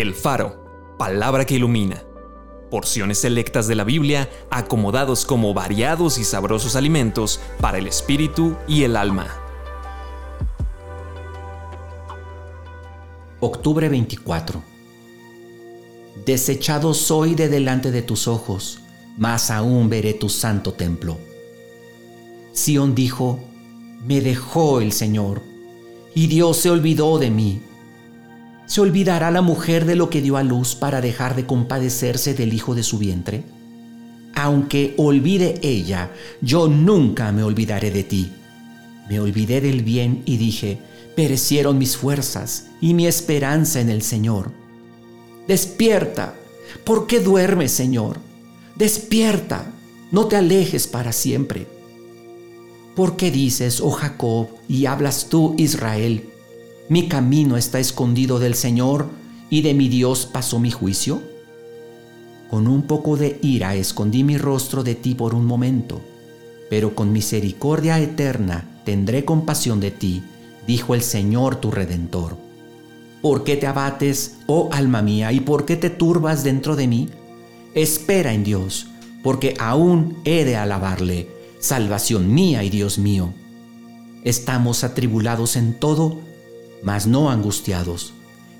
El Faro, palabra que ilumina. Porciones selectas de la Biblia acomodados como variados y sabrosos alimentos para el espíritu y el alma. Octubre 24. Desechado soy de delante de tus ojos, mas aún veré tu santo templo. Sión dijo, me dejó el Señor, y Dios se olvidó de mí. ¿Se olvidará la mujer de lo que dio a luz para dejar de compadecerse del hijo de su vientre? Aunque olvide ella, yo nunca me olvidaré de ti. Me olvidé del bien y dije, perecieron mis fuerzas y mi esperanza en el Señor. Despierta, ¿por qué duermes, Señor? Despierta, no te alejes para siempre. ¿Por qué dices, oh Jacob, y hablas tú, Israel, mi camino está escondido del Señor y de mi Dios pasó mi juicio? Con un poco de ira escondí mi rostro de ti por un momento, pero con misericordia eterna tendré compasión de ti, dijo el Señor tu Redentor. ¿Por qué te abates, oh alma mía, y por qué te turbas dentro de mí? Espera en Dios, porque aún he de alabarle, salvación mía y Dios mío. Estamos atribulados en todo, mas no angustiados,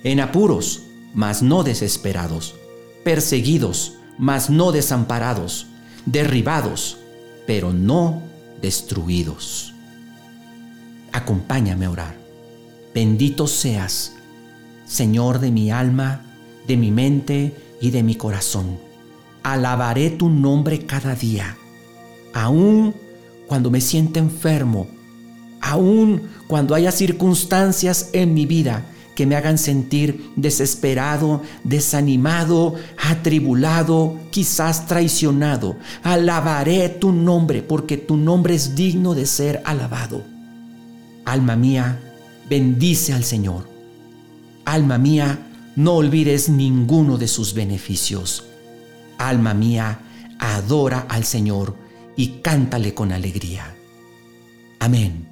en apuros, mas no desesperados, perseguidos, mas no desamparados, derribados, pero no destruidos. Acompáñame a orar. Bendito seas, Señor de mi alma, de mi mente y de mi corazón. Alabaré tu nombre cada día, aun cuando me sienta enfermo aun cuando haya circunstancias en mi vida que me hagan sentir desesperado, desanimado, atribulado, quizás traicionado. Alabaré tu nombre porque tu nombre es digno de ser alabado. Alma mía, bendice al Señor. Alma mía, no olvides ninguno de sus beneficios. Alma mía, adora al Señor y cántale con alegría. Amén.